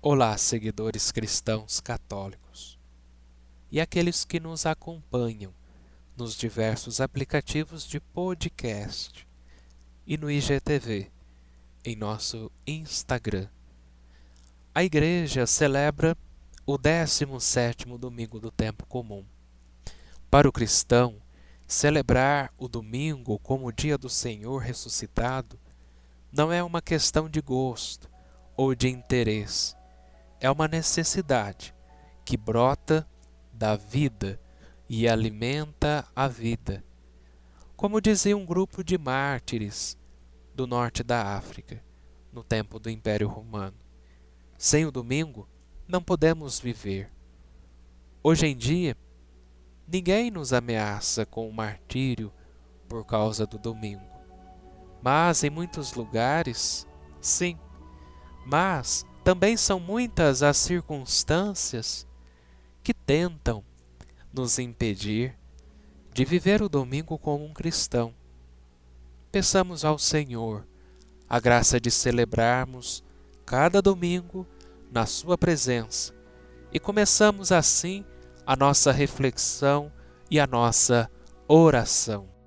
Olá, seguidores cristãos católicos e aqueles que nos acompanham nos diversos aplicativos de podcast e no IGTV, em nosso Instagram. A igreja celebra o 17º domingo do tempo comum. Para o cristão, celebrar o domingo como o dia do Senhor ressuscitado não é uma questão de gosto ou de interesse é uma necessidade que brota da vida e alimenta a vida. Como dizia um grupo de mártires do norte da África, no tempo do Império Romano: sem o domingo não podemos viver. Hoje em dia, ninguém nos ameaça com o martírio por causa do domingo. Mas em muitos lugares, sim. Mas também são muitas as circunstâncias que tentam nos impedir de viver o domingo como um cristão. Peçamos ao Senhor a graça de celebrarmos cada domingo na Sua presença e começamos assim a nossa reflexão e a nossa oração.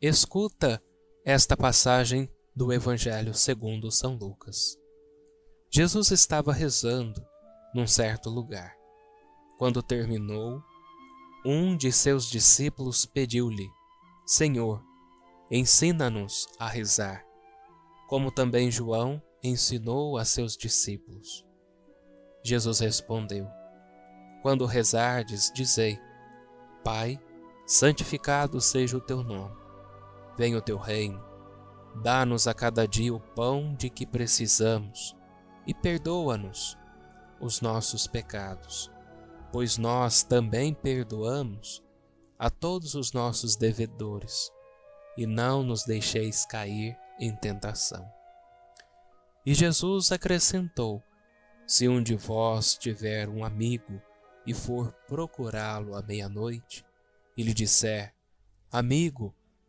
Escuta esta passagem do Evangelho segundo São Lucas. Jesus estava rezando num certo lugar. Quando terminou, um de seus discípulos pediu-lhe: Senhor, ensina-nos a rezar, como também João ensinou a seus discípulos. Jesus respondeu: Quando rezardes, dizei: Pai, santificado seja o teu nome Venha o teu reino. Dá-nos a cada dia o pão de que precisamos e perdoa-nos os nossos pecados, pois nós também perdoamos a todos os nossos devedores, e não nos deixeis cair em tentação. E Jesus acrescentou: Se um de vós tiver um amigo e for procurá-lo à meia-noite, e lhe disser: Amigo,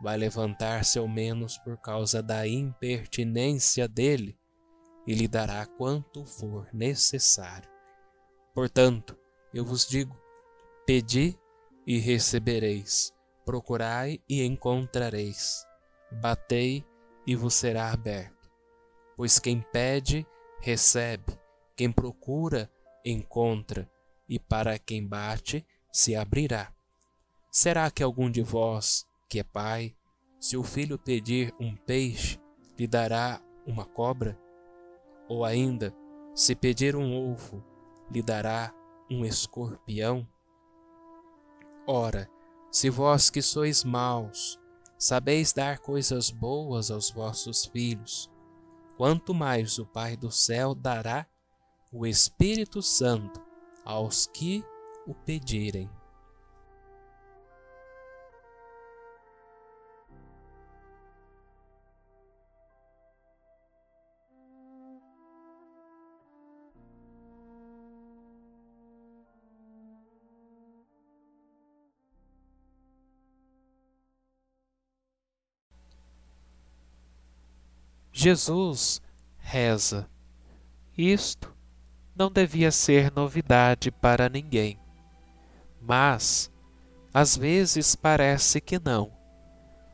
vai levantar-se ao menos por causa da impertinência dele e lhe dará quanto for necessário. Portanto, eu vos digo: pedi e recebereis, procurai e encontrareis, batei e vos será aberto. Pois quem pede, recebe, quem procura, encontra, e para quem bate, se abrirá. Será que algum de vós, que é pai, se o filho pedir um peixe, lhe dará uma cobra? Ou ainda, se pedir um ovo, lhe dará um escorpião? Ora, se vós que sois maus, sabeis dar coisas boas aos vossos filhos, quanto mais o Pai do céu dará o Espírito Santo aos que o pedirem. Jesus reza. Isto não devia ser novidade para ninguém, mas às vezes parece que não.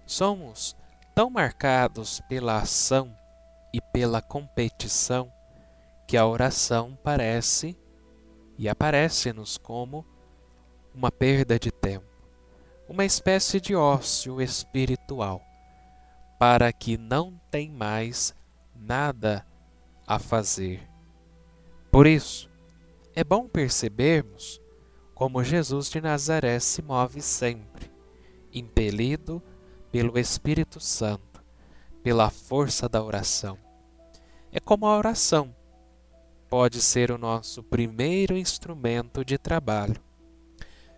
Somos tão marcados pela ação e pela competição que a oração parece e aparece-nos como uma perda de tempo, uma espécie de ócio espiritual para que não tem mais nada a fazer. Por isso, é bom percebermos como Jesus de Nazaré se move sempre, impelido pelo Espírito Santo, pela força da oração. É como a oração pode ser o nosso primeiro instrumento de trabalho.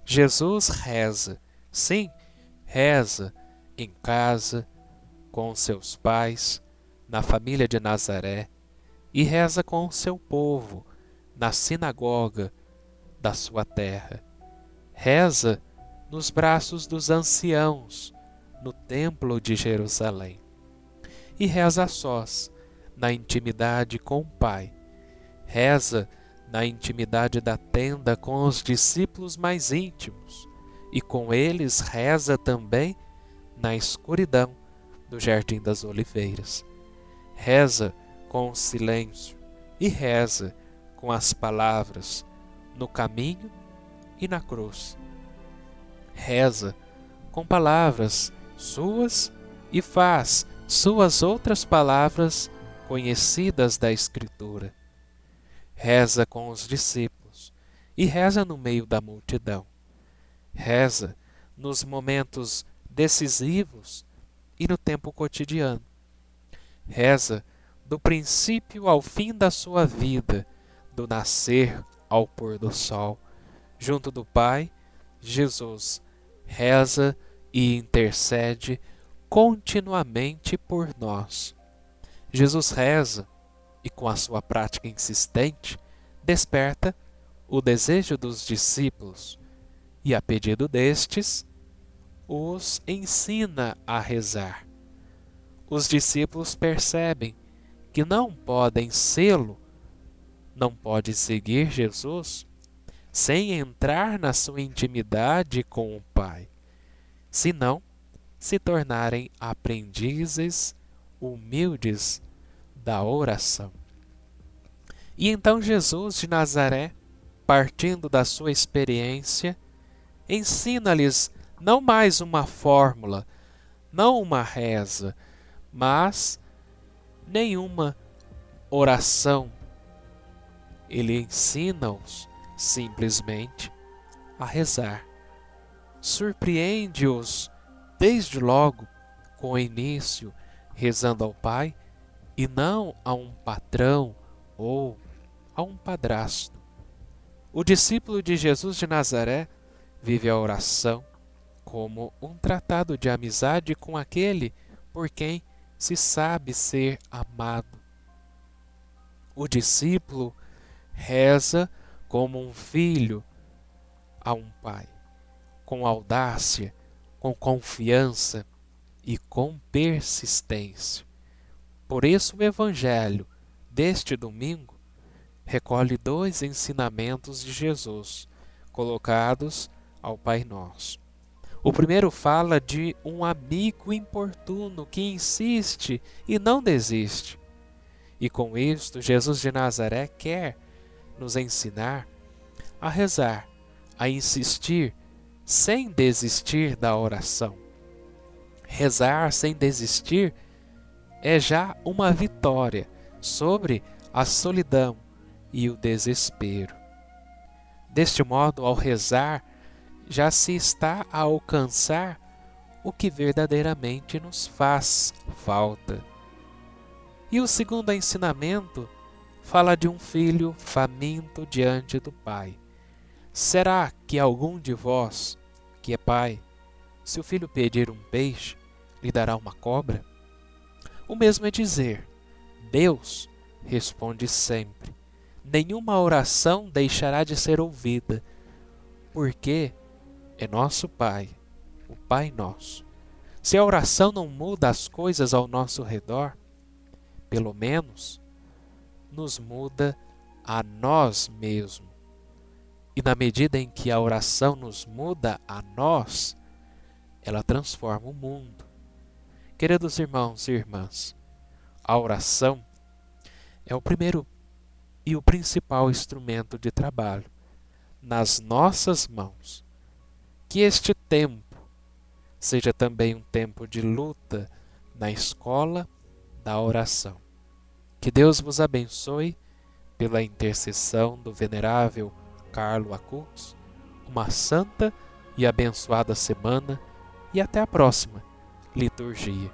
Jesus reza, sim, reza em casa, com seus pais, na família de Nazaré, e reza com o seu povo, na sinagoga da sua terra. Reza nos braços dos anciãos, no templo de Jerusalém. E reza a sós, na intimidade com o Pai. Reza na intimidade da tenda com os discípulos mais íntimos, e com eles reza também na escuridão do Jardim das Oliveiras. Reza com o silêncio e reza com as palavras no caminho e na cruz. Reza com palavras suas e faz suas outras palavras conhecidas da Escritura. Reza com os discípulos e reza no meio da multidão. Reza nos momentos decisivos e no tempo cotidiano. Reza do princípio ao fim da sua vida, do nascer ao pôr do sol. Junto do Pai, Jesus reza e intercede continuamente por nós. Jesus reza e, com a sua prática insistente, desperta o desejo dos discípulos e, a pedido destes, os ensina a rezar. Os discípulos percebem que não podem sê-lo, não pode seguir Jesus sem entrar na sua intimidade com o Pai, senão se tornarem aprendizes humildes da oração. E então Jesus de Nazaré, partindo da sua experiência, ensina-lhes não mais uma fórmula, não uma reza, mas nenhuma oração. Ele ensina-os simplesmente a rezar. Surpreende-os desde logo com o início rezando ao Pai e não a um patrão ou a um padrasto. O discípulo de Jesus de Nazaré vive a oração como um tratado de amizade com aquele por quem se sabe ser amado. O discípulo reza como um filho a um pai, com audácia, com confiança e com persistência. Por isso, o Evangelho deste domingo recolhe dois ensinamentos de Jesus colocados ao Pai Nosso. O primeiro fala de um amigo importuno que insiste e não desiste. E com isto, Jesus de Nazaré quer nos ensinar a rezar, a insistir sem desistir da oração. Rezar sem desistir é já uma vitória sobre a solidão e o desespero. Deste modo, ao rezar, já se está a alcançar o que verdadeiramente nos faz falta. E o segundo ensinamento fala de um filho faminto diante do pai. Será que algum de vós, que é pai, se o filho pedir um peixe, lhe dará uma cobra? O mesmo é dizer: Deus responde sempre. Nenhuma oração deixará de ser ouvida, porque é nosso Pai, o Pai nosso. Se a oração não muda as coisas ao nosso redor, pelo menos nos muda a nós mesmos. E na medida em que a oração nos muda a nós, ela transforma o mundo. Queridos irmãos e irmãs, a oração é o primeiro e o principal instrumento de trabalho nas nossas mãos que este tempo seja também um tempo de luta na escola da oração. Que Deus vos abençoe pela intercessão do venerável Carlo Acutis. Uma santa e abençoada semana e até a próxima liturgia.